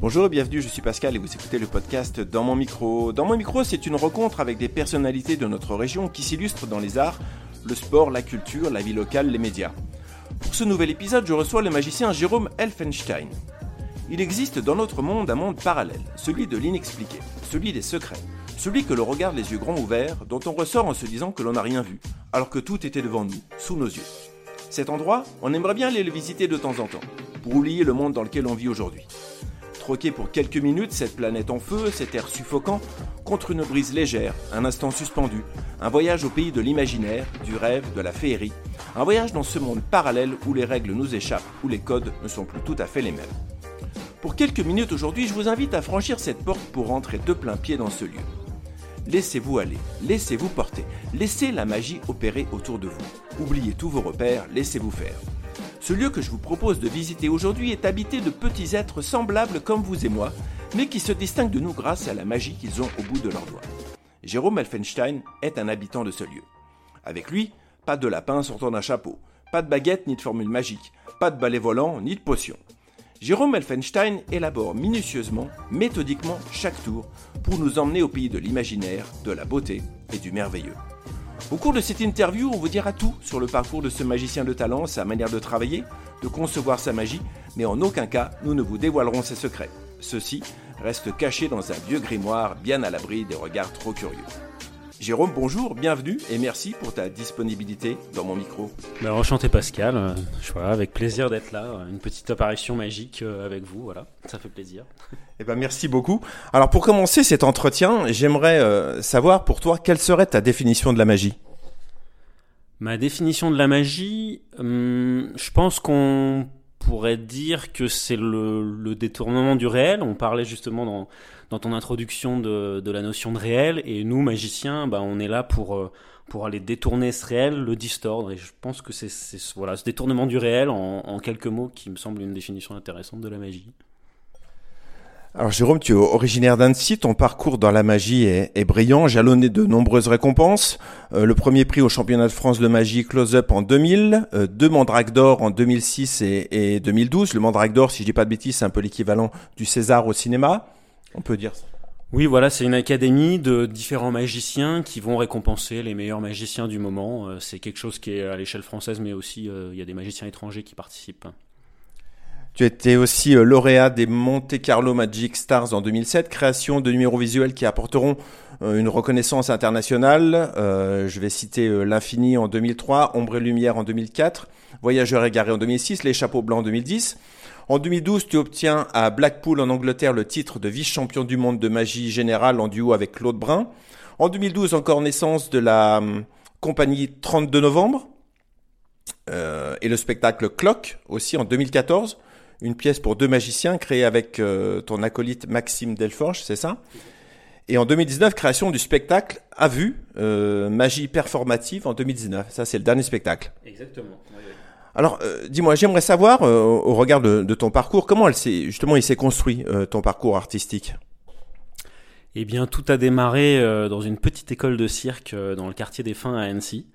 Bonjour et bienvenue, je suis Pascal et vous écoutez le podcast Dans mon micro. Dans mon micro, c'est une rencontre avec des personnalités de notre région qui s'illustrent dans les arts, le sport, la culture, la vie locale, les médias. Pour ce nouvel épisode, je reçois le magicien Jérôme Elfenstein. Il existe dans notre monde un monde parallèle, celui de l'inexpliqué, celui des secrets, celui que l'on regarde les yeux grands ouverts, dont on ressort en se disant que l'on n'a rien vu, alors que tout était devant nous, sous nos yeux. Cet endroit, on aimerait bien aller le visiter de temps en temps, pour oublier le monde dans lequel on vit aujourd'hui. Pour quelques minutes cette planète en feu, cet air suffocant, contre une brise légère, un instant suspendu, un voyage au pays de l'imaginaire, du rêve, de la féerie, un voyage dans ce monde parallèle où les règles nous échappent, où les codes ne sont plus tout à fait les mêmes. Pour quelques minutes aujourd'hui, je vous invite à franchir cette porte pour rentrer de plein pied dans ce lieu. Laissez-vous aller, laissez-vous porter, laissez la magie opérer autour de vous. Oubliez tous vos repères, laissez-vous faire. Ce lieu que je vous propose de visiter aujourd'hui est habité de petits êtres semblables comme vous et moi, mais qui se distinguent de nous grâce à la magie qu'ils ont au bout de leurs doigts. Jérôme Elfenstein est un habitant de ce lieu. Avec lui, pas de lapin sortant d'un chapeau, pas de baguette ni de formule magique, pas de balai volant ni de potion. Jérôme Elfenstein élabore minutieusement, méthodiquement chaque tour pour nous emmener au pays de l'imaginaire, de la beauté et du merveilleux. Au cours de cette interview, on vous dira tout sur le parcours de ce magicien de talent, sa manière de travailler, de concevoir sa magie, mais en aucun cas nous ne vous dévoilerons ses secrets. Ceux-ci restent cachés dans un vieux grimoire bien à l'abri des regards trop curieux. Jérôme, bonjour, bienvenue et merci pour ta disponibilité dans mon micro. Ben, enchanté Pascal, euh, je vois, avec plaisir d'être là, euh, une petite apparition magique euh, avec vous, voilà, ça fait plaisir. Eh ben merci beaucoup. Alors pour commencer cet entretien, j'aimerais savoir pour toi quelle serait ta définition de la magie? Ma définition de la magie, hum, je pense qu'on pourrait dire que c'est le, détournement du réel. On parlait justement dans, dans ton introduction de, de, la notion de réel, et nous, magiciens, bah, on est là pour, euh, pour aller détourner ce réel, le distordre. Et je pense que c'est voilà, ce détournement du réel, en, en quelques mots, qui me semble une définition intéressante de la magie. Alors Jérôme, tu es originaire d'Annecy, ton parcours dans la magie est, brillant, jalonné de nombreuses récompenses. Euh, le premier prix au championnat de France de magie Close-Up en 2000, euh, deux Mandrake d'or en 2006 et, et 2012. Le Mandrake d'or, si je dis pas de bêtises, c'est un peu l'équivalent du César au cinéma. On peut dire ça. Oui, voilà, c'est une académie de différents magiciens qui vont récompenser les meilleurs magiciens du moment. Euh, c'est quelque chose qui est à l'échelle française, mais aussi il y a des magiciens étrangers qui participent. Tu étais aussi euh, lauréat des Monte Carlo Magic Stars en 2007, création de numéros visuels qui apporteront euh, une reconnaissance internationale. Euh, je vais citer L'Infini en 2003, Ombre et Lumière en 2004, Voyageurs égarés en 2006, Les Chapeaux Blancs en 2010. En 2012, tu obtiens à Blackpool en Angleterre le titre de vice-champion du monde de magie générale en duo avec Claude Brun. En 2012, encore naissance de la hum, compagnie 32 novembre. et le spectacle Clock aussi en 2014 une pièce pour deux magiciens créée avec euh, ton acolyte Maxime Delforge, c'est ça? Et en 2019, création du spectacle à vue, euh, Magie performative en 2019. Ça, c'est le dernier spectacle. Exactement. Alors, euh, dis-moi, j'aimerais savoir, au regard de, de, ton parcours, comment elle s'est, justement il s'est construit, ton parcours artistique? Eh bien, tout a démarré dans une petite école de cirque dans le quartier des Fins à Annecy.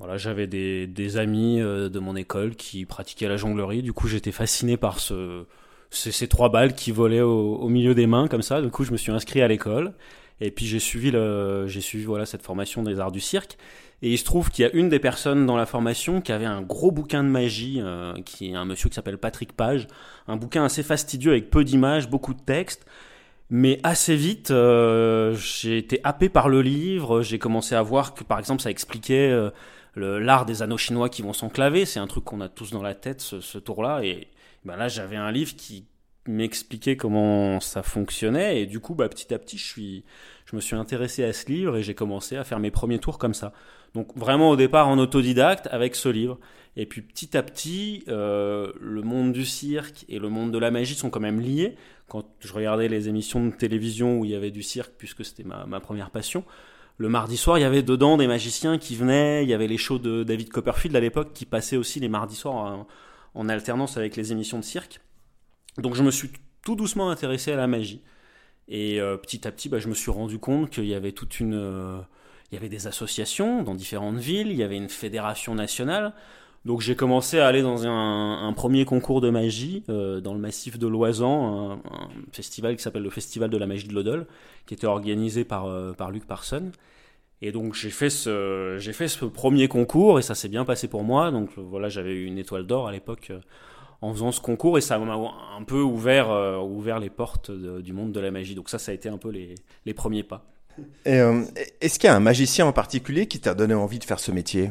Voilà, j'avais des, des amis euh, de mon école qui pratiquaient la jonglerie. Du coup, j'étais fasciné par ce, ces, trois balles qui volaient au, au, milieu des mains comme ça. Du coup, je me suis inscrit à l'école et puis j'ai suivi le, j'ai suivi voilà cette formation des arts du cirque. Et il se trouve qu'il y a une des personnes dans la formation qui avait un gros bouquin de magie, euh, qui est un monsieur qui s'appelle Patrick Page, un bouquin assez fastidieux avec peu d'images, beaucoup de textes. Mais assez vite, euh, j'ai été happé par le livre. J'ai commencé à voir que, par exemple, ça expliquait l'art des anneaux chinois qui vont s'enclaver. C'est un truc qu'on a tous dans la tête, ce, tour-là. Et ben là, j'avais un livre qui m'expliquait comment ça fonctionnait. Et du coup, bah, petit à petit, je, je me suis intéressé à ce livre et j'ai commencé à faire mes premiers tours comme ça. Donc vraiment au départ en autodidacte avec ce livre. Et puis petit à petit, euh, le monde du cirque et le monde de la magie sont quand même liés. Quand je regardais les émissions de télévision où il y avait du cirque, puisque c'était ma première passion, le mardi soir, il y avait dedans des magiciens qui venaient, il y avait les shows de David Copperfield à l'époque qui passaient aussi les mardis soirs en, alternance avec les émissions de cirque. Donc je me suis tout doucement intéressé à la magie. Et euh, petit à petit, bah, je me suis rendu compte qu'il y avait toute une... Euh, il y avait des associations dans différentes villes, il y avait une fédération nationale. Donc j'ai commencé à aller dans un, premier concours de magie euh, dans le massif de Loisan, un, festival qui s'appelle le Festival de la magie de l'Odol, qui était organisé par, euh, par Luc Parson. Et donc j'ai fait ce j'ai fait ce premier concours et ça s'est bien passé pour moi. Donc voilà, j'avais eu une étoile d'or à l'époque euh, en faisant ce concours et ça m'a un peu ouvert ouvert les portes du monde de la magie. Donc ça ça a été un peu les, les premiers pas. Est-ce qu'il y a un magicien en particulier qui t'a donné envie de faire ce métier?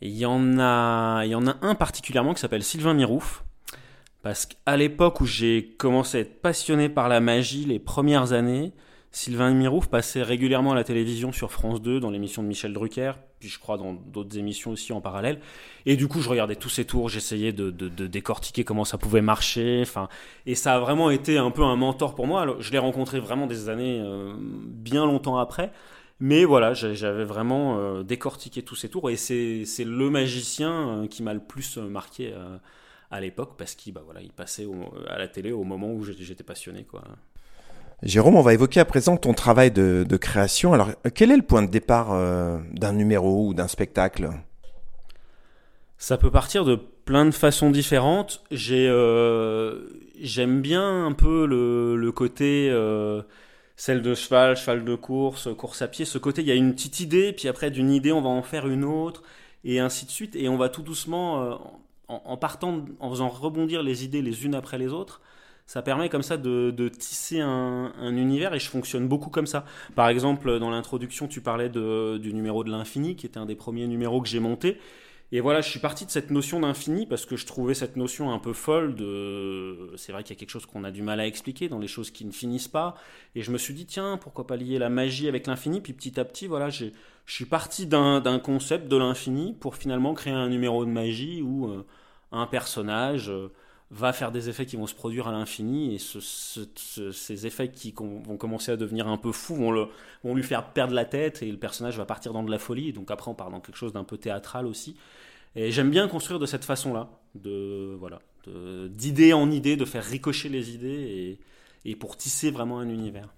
Il y en a, il y en a un particulièrement qui s'appelle Sylvain Mirouf. Parce qu'à l'époque où j'ai commencé à être passionné par la magie, les premières années, Sylvain Mirouf passait régulièrement à la télévision sur France 2 dans l'émission de Michel Drucker, puis je crois dans d'autres émissions aussi en parallèle. Et du coup, je regardais tous ses tours, j'essayais de, décortiquer comment ça pouvait marcher. Enfin, et ça a vraiment été un peu un mentor pour moi. je l'ai rencontré vraiment des années euh, bien longtemps après. Mais voilà, j'avais vraiment euh, décortiqué tous ces tours et c'est le magicien euh, qui m'a le plus euh, marqué à l'époque parce qu'il bah, voilà, il passait à la télé au moment où j'étais passionné. Quoi. Jérôme, on va évoquer à présent ton travail de, création. Alors, quel est le point de départ d'un numéro ou d'un spectacle? Ça peut partir de plein de façons différentes. J'aime bien un peu le, le côté celle de cheval, cheval de course, course à pied. Ce côté, il y a une petite idée, puis après d'une idée, on va en faire une autre, et ainsi de suite. Et on va tout doucement, euh, en, partant, en faisant rebondir les idées les unes après les autres, ça permet comme ça de, tisser un, univers, et je fonctionne beaucoup comme ça. Par exemple, dans l'introduction, tu parlais du numéro de l'infini, qui était un des premiers numéros que j'ai monté. Et voilà, je suis parti de cette notion d'infini parce que je trouvais cette notion un peu folle de. C'est vrai qu'il y a quelque chose qu'on a du mal à expliquer dans les choses qui ne finissent pas. Et je me suis dit, tiens, pourquoi pas lier la magie avec l'infini? Puis petit à petit, voilà, je suis parti d'un concept de l'infini pour finalement créer un numéro de magie où euh, un personnage. Euh, va faire des effets qui vont se produire à l'infini et ces effets qui vont commencer à devenir un peu fous vont, le, vont lui faire perdre la tête et le personnage va partir dans de la folie. Donc après on part dans quelque chose d'un peu théâtral aussi. Et j'aime bien construire de cette façon-là, de voilà, d'idée en idée, de faire ricocher les idées et pour tisser vraiment un univers.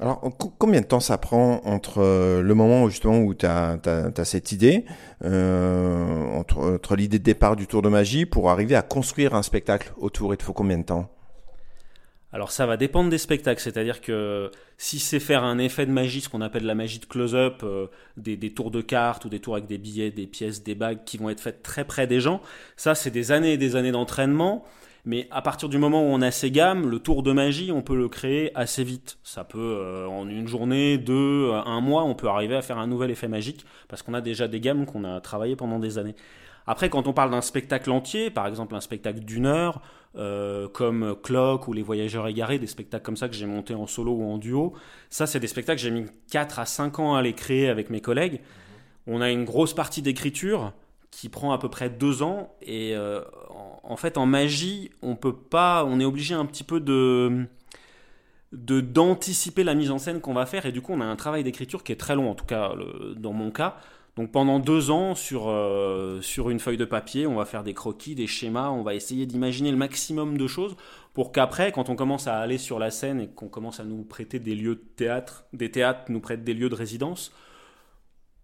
Alors, combien de temps ça prend entre euh, le moment justement où tu as, cette idée, euh, entre, entre l'idée de départ du tour de magie pour arriver à construire un spectacle autour? Il te faut combien de temps? Alors ça va dépendre des spectacles, c'est-à-dire que si c'est faire un effet de magie, ce qu'on appelle la magie de close-up, euh, des, tours de cartes ou des tours avec des billets, des pièces, des bagues qui vont être faites très près des gens, ça c'est des années et des années d'entraînement. Mais à partir du moment où on a ces gammes, le tour de magie, on peut le créer assez vite. Ça peut, euh, en une journée, deux, un mois, on peut arriver à faire un nouvel effet magique parce qu'on a déjà des gammes qu'on a travaillées pendant des années. Après, quand on parle d'un spectacle entier, par exemple un spectacle d'une heure, euh, comme Clock ou Les Voyageurs égarés, des spectacles comme ça que j'ai monté en solo ou en duo, ça, c'est des spectacles que j'ai mis 4 à 5 ans à les créer avec mes collègues. On a une grosse partie d'écriture qui prend à peu près 2 ans. Et euh, en, fait, en magie, on peut pas, on est obligé un petit peu de de d'anticiper la mise en scène qu'on va faire et du coup on a un travail d'écriture qui est très long en tout cas dans mon cas donc pendant deux ans, sur, euh, sur une feuille de papier, on va faire des croquis, des schémas, on va essayer d'imaginer le maximum de choses pour qu'après, quand on commence à aller sur la scène et qu'on commence à nous prêter des lieux de théâtre, des théâtres nous prêtent des lieux de résidence,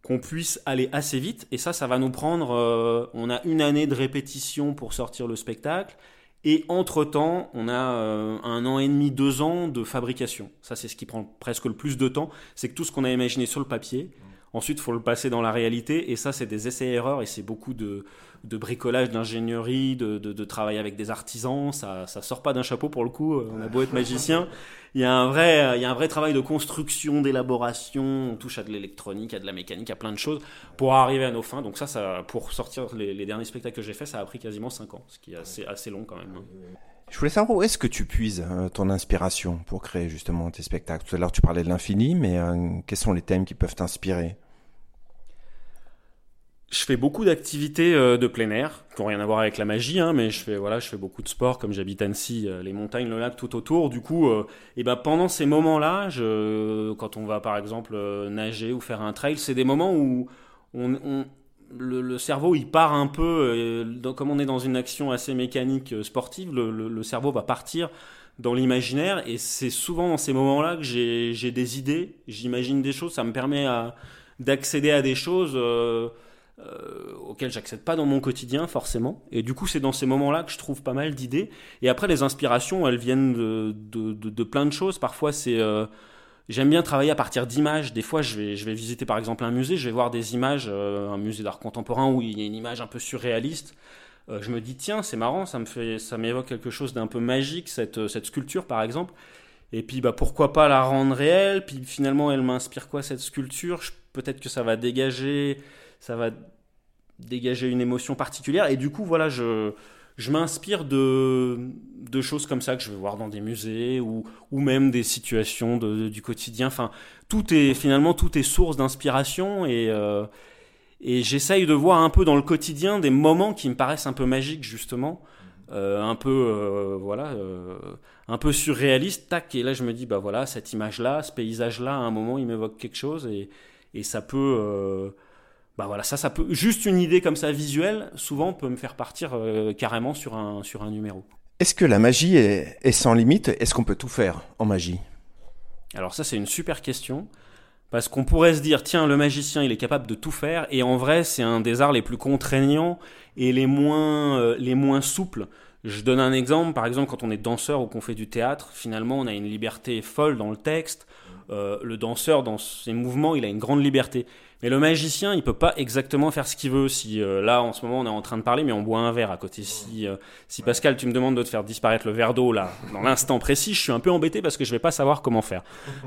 qu'on puisse aller assez vite. Et ça, ça va nous prendre, euh, on a une année de répétition pour sortir le spectacle. Et entre-temps, on a euh, un an et demi, deux ans de fabrication. Ça, c'est ce qui prend presque le plus de temps. C'est que tout ce qu'on a imaginé sur le papier, Ensuite, il faut le passer dans la réalité. Et ça, c'est des essais-erreurs et c'est beaucoup de, bricolage, d'ingénierie, de, travail avec des artisans. Ça ne sort pas d'un chapeau pour le coup. On a beau être magicien. Il y, a un vrai, il y a un vrai travail de construction, d'élaboration. On touche à de l'électronique, à de la mécanique, à plein de choses pour arriver à nos fins. Donc ça, pour sortir les, derniers spectacles que j'ai fait, ça a pris quasiment 5 ans, ce qui est assez, assez long quand même. Je voulais savoir où est-ce que tu puises euh, ton inspiration pour créer justement tes spectacles. Tout à l'heure tu parlais de l'infini, mais euh, quels sont les thèmes qui peuvent t'inspirer? Je fais beaucoup d'activités euh, de plein air, qui n'ont rien à voir avec la magie, hein, mais je fais beaucoup de sport, comme j'habite Annecy, les montagnes, le lac tout autour. Du coup, et ben pendant ces moments-là, quand on va par exemple nager ou faire un trail, c'est des moments où on, le, cerveau il part un peu, comme on est dans une action assez mécanique euh, sportive, le, cerveau va partir dans l'imaginaire et c'est souvent dans ces moments-là que j'ai des idées, j'imagine des choses, ça me permet d'accéder à des choses euh, euh, auxquelles j'accède pas dans mon quotidien forcément. Et du coup, c'est dans ces moments-là que je trouve pas mal d'idées. Et après, les inspirations, elles viennent de, de, de, plein de choses. Parfois, c'est euh, J'aime bien travailler à partir d'images. Des fois, je vais, je vais visiter par exemple un musée, je vais voir des images, un musée d'art contemporain où il y a une image un peu surréaliste. je me dis tiens, c'est marrant, ça me fait, ça m'évoque quelque chose d'un peu magique cette, cette sculpture par exemple. Et puis, bah, pourquoi pas la rendre réelle? Puis finalement, elle m'inspire quoi cette sculpture? Peut-être que ça va dégager, ça va dégager une émotion particulière. Et du coup, voilà, je, je m'inspire de, de choses comme ça que je vais voir dans des musées ou, ou même des situations de, du quotidien. Enfin, tout est finalement tout est source d'inspiration et euh, et j'essaye de voir un peu dans le quotidien des moments qui me paraissent un peu magiques justement. Euh, un peu euh, voilà euh, un peu surréaliste tac et là je me dis bah voilà cette image là ce paysage là à un moment il m'évoque quelque chose et, et ça peut bah voilà ça ça peut juste une idée comme ça visuelle souvent peut me faire partir carrément sur un sur un numéro est-ce que la magie est, est sans limite? Est-ce qu'on peut tout faire en magie? Alors ça c'est une super question parce qu'on pourrait se dire, tiens, le magicien, il est capable de tout faire, et en vrai, c'est un des arts les plus contraignants et les moins, euh, les moins souples. Je donne un exemple, par exemple, quand on est danseur ou qu'on fait du théâtre, finalement, on a une liberté folle dans le texte. Euh, le danseur, dans ses mouvements, il a une grande liberté. Mais le magicien, il peut pas exactement faire ce qu'il veut. Si euh, là, en ce moment, on est en train de parler, mais on boit un verre à côté. Si, euh, si Pascal, tu me demandes de te faire disparaître le verre d'eau là, dans l'instant précis, je suis un peu embêté parce que je vais pas savoir comment faire.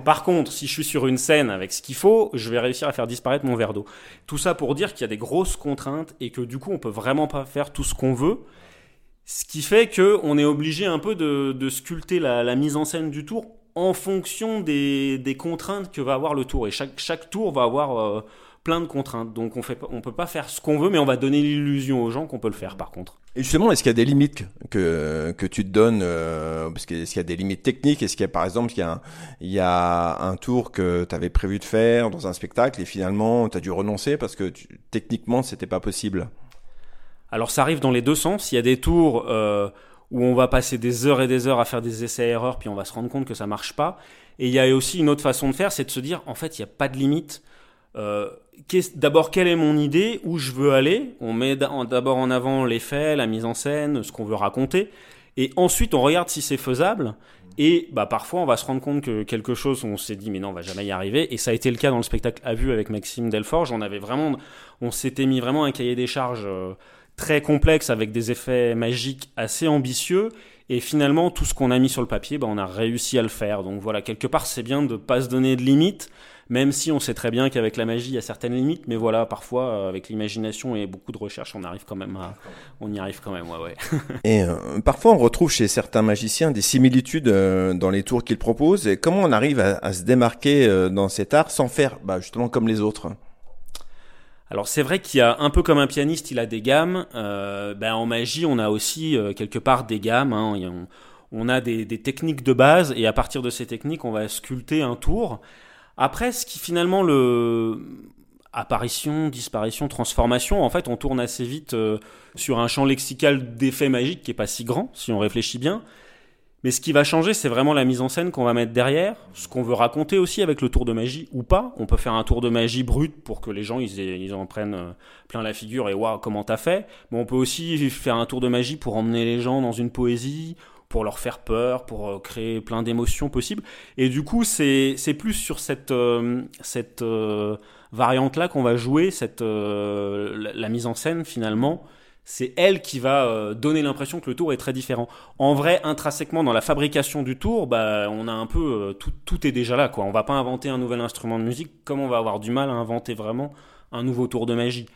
Par contre, si je suis sur une scène avec ce qu'il faut, je vais réussir à faire disparaître mon verre d'eau. Tout ça pour dire qu'il y a des grosses contraintes et que du coup, on peut vraiment pas faire tout ce qu'on veut. Ce qui fait que on est obligé un peu de, sculpter la mise en scène du tour en fonction des, des, contraintes que va avoir le tour. Et chaque, chaque tour va avoir euh, plein de contraintes. Donc on fait, on peut pas faire ce qu'on veut, mais on va donner l'illusion aux gens qu'on peut le faire par contre. Et justement, est-ce qu'il y a des limites que, que tu te donnes euh, Parce qu'il y a des limites techniques? Est-ce qu'il y a par exemple, il y a un, il y a un tour que tu avais prévu de faire dans un spectacle et finalement tu as dû renoncer parce que tu, techniquement c'était pas possible? Alors ça arrive dans les deux sens. Il y a des tours... Euh, où on va passer des heures et des heures à faire des essais-erreurs, puis on va se rendre compte que ça marche pas. Et il y a aussi une autre façon de faire, c'est de se dire, en fait, il n'y a pas de limite. Euh, d'abord, quelle est mon idée, où je veux aller? On met d'abord en avant les faits, la mise en scène, ce qu'on veut raconter. Et ensuite, on regarde si c'est faisable. Et bah, parfois, on va se rendre compte que quelque chose, on s'est dit, mais non, on va jamais y arriver. Et ça a été le cas dans le spectacle à vue avec Maxime Delforge. On avait vraiment, on s'était mis vraiment un cahier des charges euh, très complexe avec des effets magiques assez ambitieux. Et finalement, tout ce qu'on a mis sur le papier, bah, on a réussi à le faire. Donc voilà, quelque part, c'est bien de ne pas se donner de limites, même si on sait très bien qu'avec la magie, il y a certaines limites. Mais voilà, parfois, euh, avec l'imagination et beaucoup de recherche, on arrive quand même à, on y arrive quand même, ouais, ouais. et euh, parfois, on retrouve chez certains magiciens des similitudes euh, dans les tours qu'ils proposent. Et comment on arrive à, se démarquer dans cet art sans faire, bah, justement, comme les autres? Alors c'est vrai qu'il y a un peu comme un pianiste, il a des gammes. Euh, ben, en magie, on a aussi euh, quelque part des gammes. Hein. On, a des, techniques de base et à partir de ces techniques, on va sculpter un tour. Après, ce qui finalement le apparition, disparition, transformation, en fait, on tourne assez vite euh, sur un champ lexical d'effets magiques qui est pas si grand si on réfléchit bien. Mais ce qui va changer, c'est vraiment la mise en scène qu'on va mettre derrière, ce qu'on veut raconter aussi avec le tour de magie ou pas. On peut faire un tour de magie brut pour que les gens ils, en prennent euh, plein la figure et waouh comment t'as fait. Mais on peut aussi faire un tour de magie pour emmener les gens dans une poésie, pour leur faire peur, pour euh, créer plein d'émotions possibles. Et du coup, c'est c'est plus sur cette euh, cette variante là qu'on va jouer, cette la mise en scène finalement c'est elle qui va euh, donner l'impression que le tour est très différent. En vrai, intrinsèquement, dans la fabrication du tour, bah, on a un peu euh, tout, est déjà là. Quoi. On va pas inventer un nouvel instrument de musique, comme on va avoir du mal à inventer vraiment un nouveau tour de magie.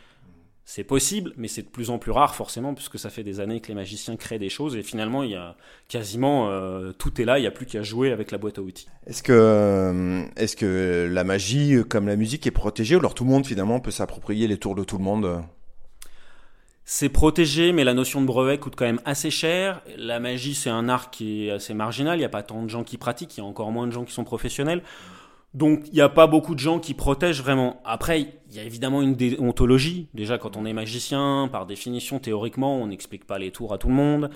C'est possible, mais c'est de plus en plus rare forcément, puisque ça fait des années que les magiciens créent des choses et finalement, il y a quasiment euh, tout est là. Il n'y a plus qu'à jouer avec la boîte à outils. Est-ce que la magie, comme la musique, est protégée ou alors tout le monde finalement peut s'approprier les tours de tout le monde? C'est protégé, mais la notion de brevet coûte quand même assez cher. La magie, c'est un art qui est assez marginal. Il n'y a pas tant de gens qui pratiquent. Il y a encore moins de gens qui sont professionnels. Donc, il n'y a pas beaucoup de gens qui protègent vraiment. Après, il y a évidemment une déontologie. Déjà, quand on est magicien, par définition, théoriquement, on n'explique pas les tours à tout le monde.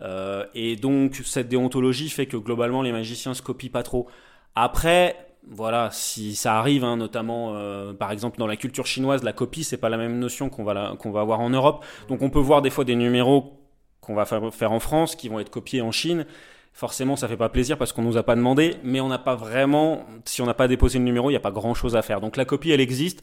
Euh, et donc, cette déontologie fait que globalement, les magiciens se copient pas trop. Après, voilà, si ça arrive, hein, notamment euh, par exemple dans la culture chinoise, la copie, c'est pas la même notion qu'on va, qu'on va avoir en Europe. Donc on peut voir des fois des numéros qu'on va faire en France qui vont être copiés en Chine. Forcément, ça fait pas plaisir parce qu'on nous a pas demandé, mais on n'a pas vraiment, si on n'a pas déposé le numéro, il n'y a pas grand chose à faire. Donc la copie, elle existe.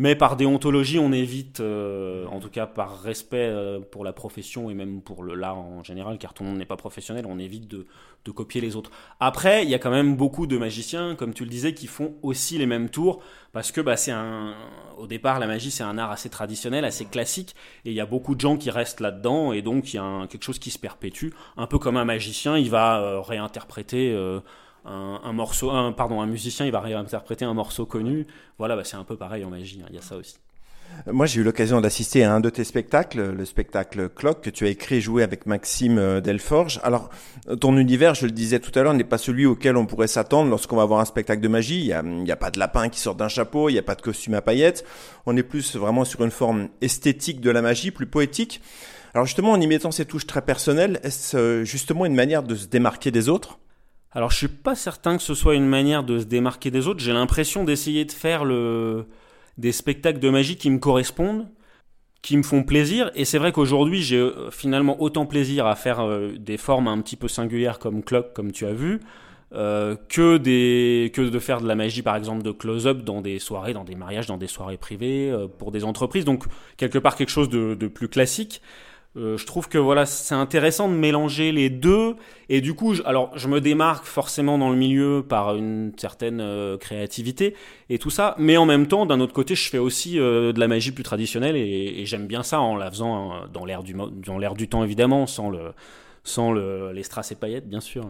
Mais par déontologie, on évite, euh, en tout cas par respect euh, pour la profession et même pour l'art en général, car tout le monde n'est pas professionnel, on évite de, de, copier les autres. Après, il y a quand même beaucoup de magiciens, comme tu le disais, qui font aussi les mêmes tours, parce que bah, un, au départ, la magie c'est un art assez traditionnel, assez classique, et il y a beaucoup de gens qui restent là-dedans, et donc il y a quelque chose qui se perpétue, un peu comme un magicien, il va euh, réinterpréter un, morceau, un, pardon, un musicien, il va réinterpréter un morceau connu. Voilà, bah, c'est un peu pareil en magie, hein, il y a ça aussi. Moi, j'ai eu l'occasion d'assister à un de tes spectacles, le spectacle Clock, que tu as écrit et joué avec Maxime euh, Delforge. Alors, ton univers, je le disais tout à l'heure, n'est pas celui auquel on pourrait s'attendre lorsqu'on va voir un spectacle de magie. Il n'y a, a, pas de lapin qui sort d'un chapeau, il n'y a pas de costume à paillettes. On est plus vraiment sur une forme esthétique de la magie, plus poétique. Alors justement, en y mettant ces touches très personnelles, est-ce euh, justement une manière de se démarquer des autres? Alors je suis pas certain que ce soit une manière de se démarquer des autres. J'ai l'impression d'essayer de faire le... des spectacles de magie qui me correspondent, qui me font plaisir. Et c'est vrai qu'aujourd'hui j'ai euh, finalement autant plaisir à faire euh, des formes un petit peu singulières comme Clock, comme tu as vu, euh, que, des... que de faire de la magie par exemple de close-up dans des soirées, dans des mariages, dans des soirées privées, pour des entreprises. Donc quelque part quelque chose de, de plus classique. Euh, je trouve que voilà, c'est intéressant de mélanger les deux. Et du coup, je, alors je me démarque forcément dans le milieu par une certaine euh, créativité et tout ça, mais en même temps, d'un autre côté, je fais aussi euh, de la magie plus traditionnelle et, j'aime bien ça en la faisant dans l'air du dans l'air du temps évidemment, sans le sans le, les strass et paillettes, bien sûr.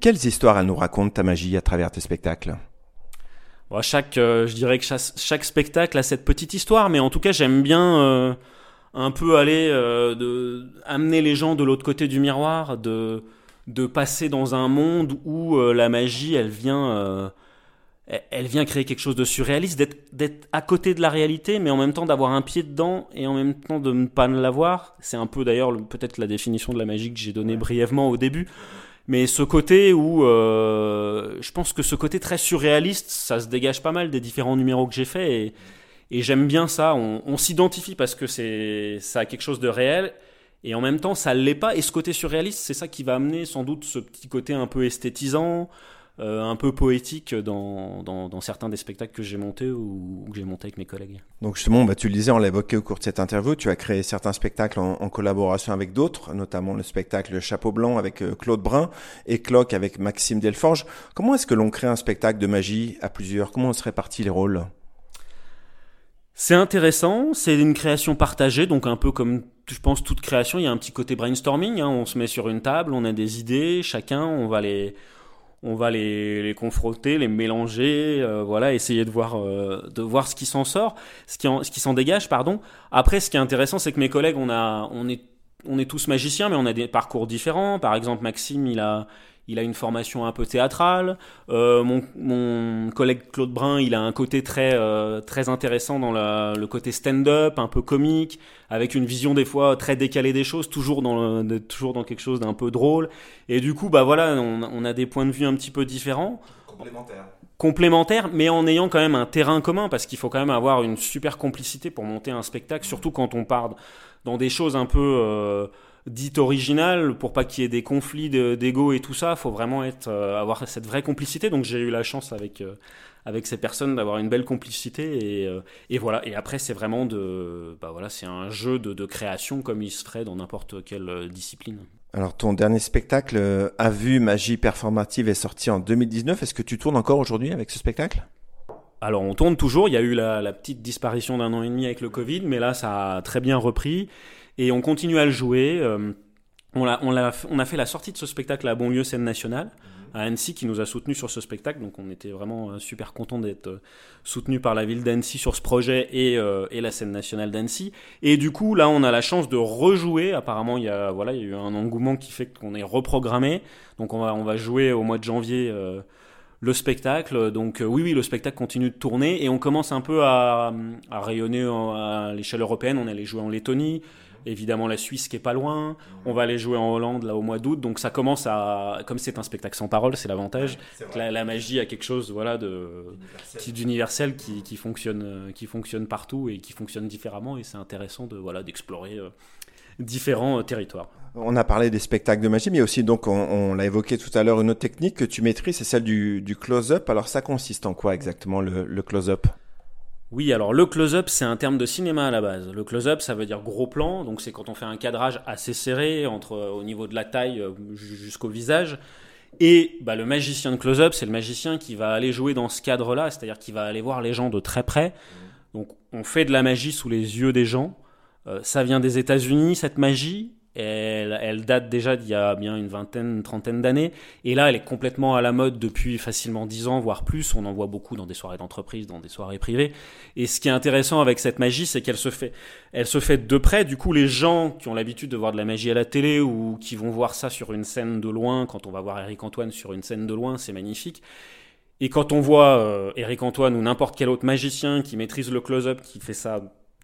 Quelles histoires elle nous raconte ta magie à travers tes spectacles? Chaque, je dirais que chaque, chaque, spectacle a cette petite histoire, mais en tout cas, j'aime bien un peu aller euh, de amener les gens de l'autre côté du miroir, de de passer dans un monde où euh, la magie, elle vient euh, elle vient créer quelque chose de surréaliste, d'être à côté de la réalité, mais en même temps d'avoir un pied dedans et en même temps de ne pas l'avoir. C'est un peu d'ailleurs peut-être la définition de la magie que j'ai donnée brièvement au début. Mais ce côté où je pense que ce côté très surréaliste, ça se dégage pas mal des différents numéros que j'ai faits et, et j'aime bien ça. On, s'identifie parce que c'est ça a quelque chose de réel. Et en même temps, ça ne l'est pas. Et ce côté surréaliste, c'est ça qui va amener sans doute ce petit côté un peu esthétisant, euh, un peu poétique dans, certains des spectacles que j'ai montés ou, que j'ai montés avec mes collègues. Donc justement, bah, tu le disais, on l'a évoqué au cours de cette interview, tu as créé certains spectacles en, collaboration avec d'autres, notamment le spectacle Chapeau Blanc avec euh, Claude Brun et Clock avec Maxime Delforge. Comment est-ce que l'on crée un spectacle de magie à plusieurs? Comment on se répartit les rôles? C'est intéressant, c'est une création partagée, donc un peu comme je pense toute création, il y a un petit côté brainstorming. Hein. on se met sur une table, on a des idées, chacun, on va les, on va les, les confronter, les mélanger, euh, voilà, essayer de voir, euh, de voir ce qui s'en sort, ce qui, ce qui s'en dégage, pardon. Après, ce qui est intéressant, c'est que mes collègues, on a, on est, on est tous magiciens, mais on a des parcours différents. Par exemple, Maxime, il a, il a une formation un peu théâtrale. Euh, mon, mon, collègue Claude Brun, il a un côté très, euh, très intéressant dans la, le côté stand-up, un peu comique, avec une vision des fois très décalée des choses, toujours dans, le, toujours dans quelque chose d'un peu drôle. Et du coup, bah voilà, on, on, a des points de vue un petit peu différents. Complémentaires. Complémentaires, mais en ayant quand même un terrain commun, parce qu'il faut quand même avoir une super complicité pour monter un spectacle, surtout quand on part dans des choses un peu... Euh, dite originale pour pas qu'il y ait des conflits d'ego et tout ça. Faut vraiment être euh, avoir cette vraie complicité. Donc j'ai eu la chance avec euh, avec ces personnes d'avoir une belle complicité et, euh, et voilà. Et après c'est vraiment de bah voilà c'est un jeu de, de, création comme il se ferait dans n'importe quelle discipline. Alors ton dernier spectacle a vu magie performative est sorti en 2019 est-ce que tu tournes encore aujourd'hui avec ce spectacle? Alors on tourne toujours, il y a eu la, la petite disparition d'un an et demi avec le Covid, mais là ça a très bien repris. Et on continue à le jouer. Euh, on, a, on, a, on a fait la sortie de ce spectacle à Bonlieu Scène Nationale, à Annecy, qui nous a soutenus sur ce spectacle. Donc on était vraiment euh, super content d'être euh, soutenus par la ville d'Annecy sur ce projet et, et la scène nationale d'Annecy. Et du coup, là, on a la chance de rejouer. Apparemment, il y a, voilà, il y a eu un engouement qui fait qu'on est reprogrammé. Donc on va, on va jouer au mois de janvier le spectacle. Donc oui, oui, le spectacle continue de tourner et on commence un peu à, à rayonner à l'échelle européenne. On est allé jouer en Lettonie, évidemment la Suisse qui est pas loin. On va aller jouer en Hollande là au mois d'août. Donc ça commence à, comme c'est un spectacle sans parole, c'est l'avantage. la, la, magie a quelque chose voilà de d'universel qui, qui, fonctionne qui fonctionne partout et qui fonctionne différemment et c'est intéressant de voilà d'explorer euh, différents euh, territoires. On a parlé des spectacles de magie, mais aussi donc on, l'a évoqué tout à l'heure une autre technique que tu maîtrises, c'est celle du, du close-up. Alors ça consiste en quoi exactement le, le close-up? Oui, alors le close-up, c'est un terme de cinéma à la base. Le close-up, ça veut dire gros plan, donc c'est quand on fait un cadrage assez serré entre au niveau de la taille jusqu'au visage. Et bah, le magicien de close-up, c'est le magicien qui va aller jouer dans ce cadre-là, c'est-à-dire qui va aller voir les gens de très près. Donc on fait de la magie sous les yeux des gens. Euh, ça vient des États-Unis, cette magie. Elle, date déjà d'il y a bien une vingtaine, trentaine d'années. Et là, elle est complètement à la mode depuis facilement dix ans, voire plus. On en voit beaucoup dans des soirées d'entreprise, dans des soirées privées. Et ce qui est intéressant avec cette magie, c'est qu'elle se fait, elle se fait de près. Du coup, les gens qui ont l'habitude de voir de la magie à la télé ou qui vont voir ça sur une scène de loin, quand on va voir Eric Antoine sur une scène de loin, c'est magnifique. Et quand on voit euh, Eric Antoine ou n'importe quel autre magicien qui maîtrise le close-up, qui fait ça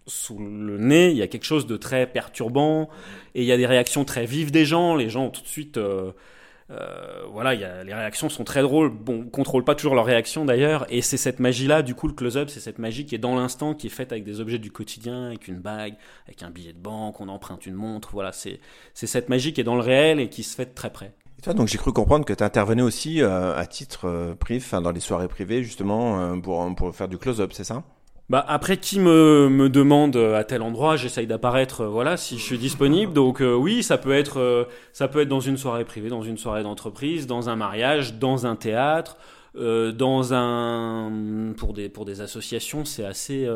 sous le nez, il y a quelque chose de très perturbant et il y a des réactions très vives des gens. Les gens tout de suite, euh, euh, voilà, y a, les réactions sont très drôles. Bon, on contrôle pas toujours leurs réactions d'ailleurs, et c'est cette magie-là. Du coup, le close-up, c'est cette magie qui est dans l'instant, qui est faite avec des objets du quotidien, avec une bague, avec un billet de banque, on emprunte une montre. Voilà, c'est c'est cette magie qui est dans le réel et qui se fait de très près. toi, donc j'ai cru comprendre que tu intervenais aussi euh, à titre privé, dans les soirées privées justement pour pour faire du close-up, c'est ça? Bah après, qui me, me demande euh, à tel endroit, j'essaye d'apparaître, euh, voilà, si je suis disponible. Donc euh, oui, ça peut être, ça peut être dans une soirée privée, dans une soirée d'entreprise, dans un mariage, dans un théâtre, dans un, pour des pour des associations, c'est assez,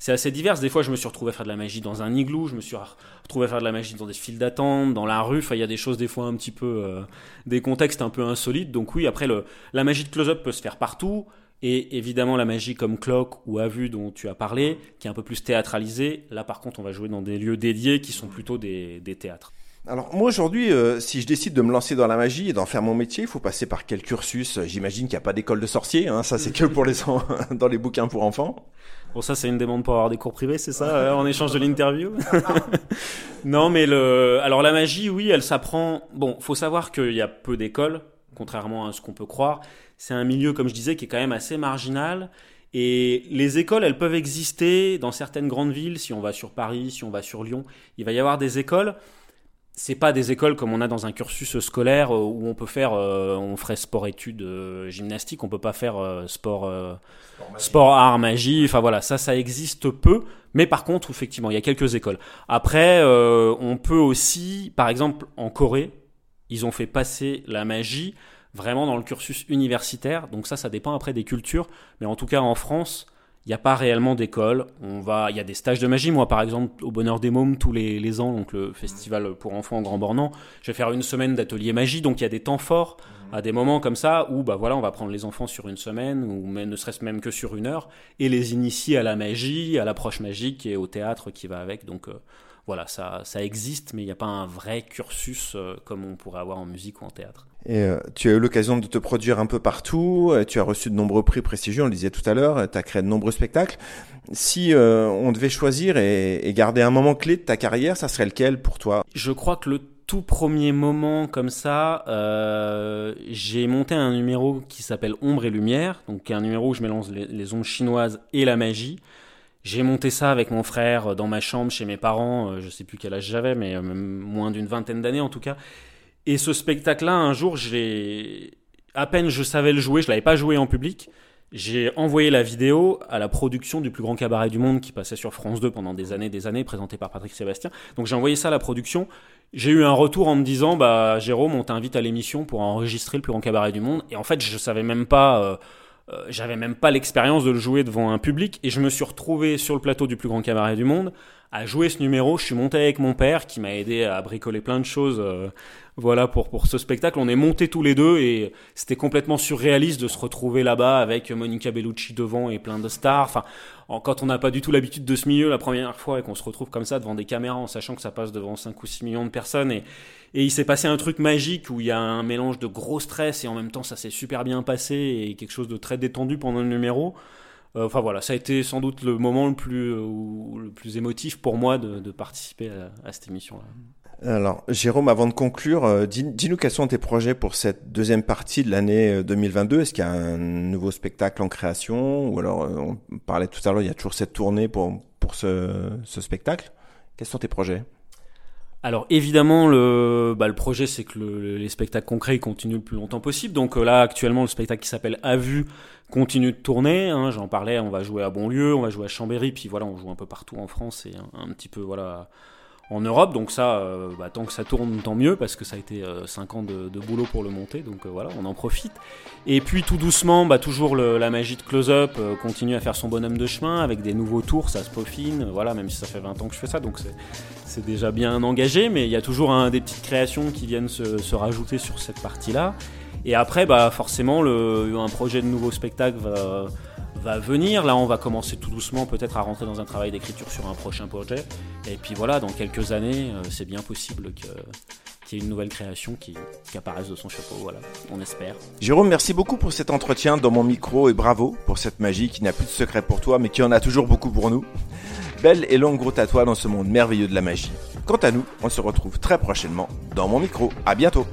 c'est assez divers. Des fois, je me suis retrouvé à faire de la magie dans un igloo, je me suis retrouvé à faire de la magie dans des files d'attente, dans la rue. Enfin, il y a des choses des fois un petit peu, des contextes un peu insolites. Donc oui, après le, la magie de close-up peut se faire partout. Et évidemment, la magie comme clock ou à vue dont tu as parlé, qui est un peu plus théâtralisée. Là, par contre, on va jouer dans des lieux dédiés qui sont plutôt des, théâtres. Alors moi aujourd'hui, euh, si je décide de me lancer dans la magie et d'en faire mon métier, il faut passer par quel cursus? J'imagine qu'il n'y a pas d'école de sorcier, hein, ça c'est que pour les dans les bouquins pour enfants. Bon ça c'est une demande pour avoir des cours privés, c'est ça, euh, en échange de l'interview? Non mais le, alors la magie, oui, elle s'apprend. Bon, faut savoir qu'il y a peu d'écoles, contrairement à ce qu'on peut croire c'est un milieu, comme je disais, qui est quand même assez marginal. Et les écoles, elles peuvent exister dans certaines grandes villes. Si on va sur Paris, si on va sur Lyon, il va y avoir des écoles. C'est pas des écoles comme on a dans un cursus scolaire euh, où on peut faire, euh, on ferait sport-études euh, gymnastique, on peut pas faire sport, sport, art, magie. Enfin voilà, ça, ça existe peu. Mais par contre, effectivement, il y a quelques écoles. Après, on peut aussi, par exemple, en Corée, ils ont fait passer la magie vraiment dans le cursus universitaire. Donc ça, ça dépend après des cultures. Mais en tout cas, en France, il n'y a pas réellement d'école. On va, il y a des stages de magie. Moi, par exemple, au Bonheur des Mômes tous les, les ans, donc le festival pour enfants en Grand Bornand, je vais faire une semaine d'atelier magie. Donc il y a des temps forts à des moments comme ça où, bah voilà, on va prendre les enfants sur une semaine ou même ne serait-ce même que sur une heure et les initier à la magie, à l'approche magique et au théâtre qui va avec. Donc euh, voilà, ça, ça existe, mais il n'y a pas un vrai cursus euh, comme on pourrait avoir en musique ou en théâtre. Et euh, tu as eu l'occasion de te produire un peu partout, euh, tu as reçu de nombreux prix prestigieux, on le disait tout à l'heure, tu as créé de nombreux spectacles. Si on devait choisir et, garder un moment clé de ta carrière, ça serait lequel pour toi? Je crois que le tout premier moment comme ça, j'ai monté un numéro qui s'appelle Ombre et Lumière, donc un numéro où je mélange les, les ombres chinoises et la magie. J'ai monté ça avec mon frère euh, dans ma chambre chez mes parents, euh, je sais plus quel âge j'avais, mais euh, moins d'une vingtaine d'années en tout cas. Et ce spectacle-là, un jour, j'ai à peine je savais le jouer, je l'avais pas joué en public. J'ai envoyé la vidéo à la production du plus grand cabaret du monde qui passait sur France 2 pendant des années, des années, présenté par Patrick Sébastien. Donc j'ai envoyé ça à la production. J'ai eu un retour en me disant, bah Jérôme, on t'invite à l'émission pour enregistrer le plus grand cabaret du monde. Et en fait, je savais même pas. Euh, j'avais même pas l'expérience de le jouer devant un public et je me suis retrouvé sur le plateau du plus grand cabaret du monde à jouer ce numéro. Je suis monté avec mon père qui m'a aidé à bricoler plein de choses. Euh, voilà pour pour ce spectacle. On est montés tous les deux et c'était complètement surréaliste de se retrouver là-bas avec Monica Bellucci devant et plein de stars. Enfin, quand on n'a pas du tout l'habitude de ce milieu la première fois et qu'on se retrouve comme ça devant des caméras en sachant que ça passe devant 5 ou 6 millions de personnes et et il s'est passé un truc magique où il y a un mélange de gros stress et en même temps ça s'est super bien passé et quelque chose de très détendu pendant le numéro. Enfin voilà, ça a été sans doute le moment le plus, le plus émotif pour moi de, participer à, cette émission-là. Alors, Jérôme, avant de conclure, dis-nous quels sont tes projets pour cette deuxième partie de l'année 2022. Est-ce qu'il y a un nouveau spectacle en création Ou alors, on parlait tout à l'heure, il y a toujours cette tournée pour, pour ce, spectacle. Quels sont tes projets? Alors évidemment, le, bah, le projet, c'est que les spectacles concrets continuent le plus longtemps possible. Donc euh, là, actuellement, le spectacle qui s'appelle À vue continue de tourner. Hein, J'en parlais, on va jouer à Bonlieu, on va jouer à Chambéry, puis voilà, on joue un peu partout en France et un petit peu voilà en Europe. Donc ça, euh, bah, tant que ça tourne, tant mieux, parce que ça a été 5 euh, ans de, boulot pour le monter. Donc euh, voilà, on en profite. Et puis tout doucement, bah, toujours la magie de close-up continue à faire son bonhomme de chemin avec des nouveaux tours, ça se peaufine. Voilà, même si ça fait 20 ans que je fais ça, donc c'est déjà bien engagé. Mais il y a toujours des petites créations qui viennent se, rajouter sur cette partie-là. Et après, bah, forcément, le, un projet de nouveau spectacle va va venir. Là, on va commencer tout doucement peut-être à rentrer dans un travail d'écriture sur un prochain projet. Et puis voilà, dans quelques années, euh, c'est bien possible qu'il y ait une nouvelle création qui, qui, apparaisse de son chapeau. Voilà, on espère. Jérôme, merci beaucoup pour cet entretien dans mon micro et bravo pour cette magie qui n'a plus de secret pour toi, mais qui en a toujours beaucoup pour nous. Belle et longue route à toi dans ce monde merveilleux de la magie. Quant à nous, on se retrouve très prochainement dans mon micro. À bientôt.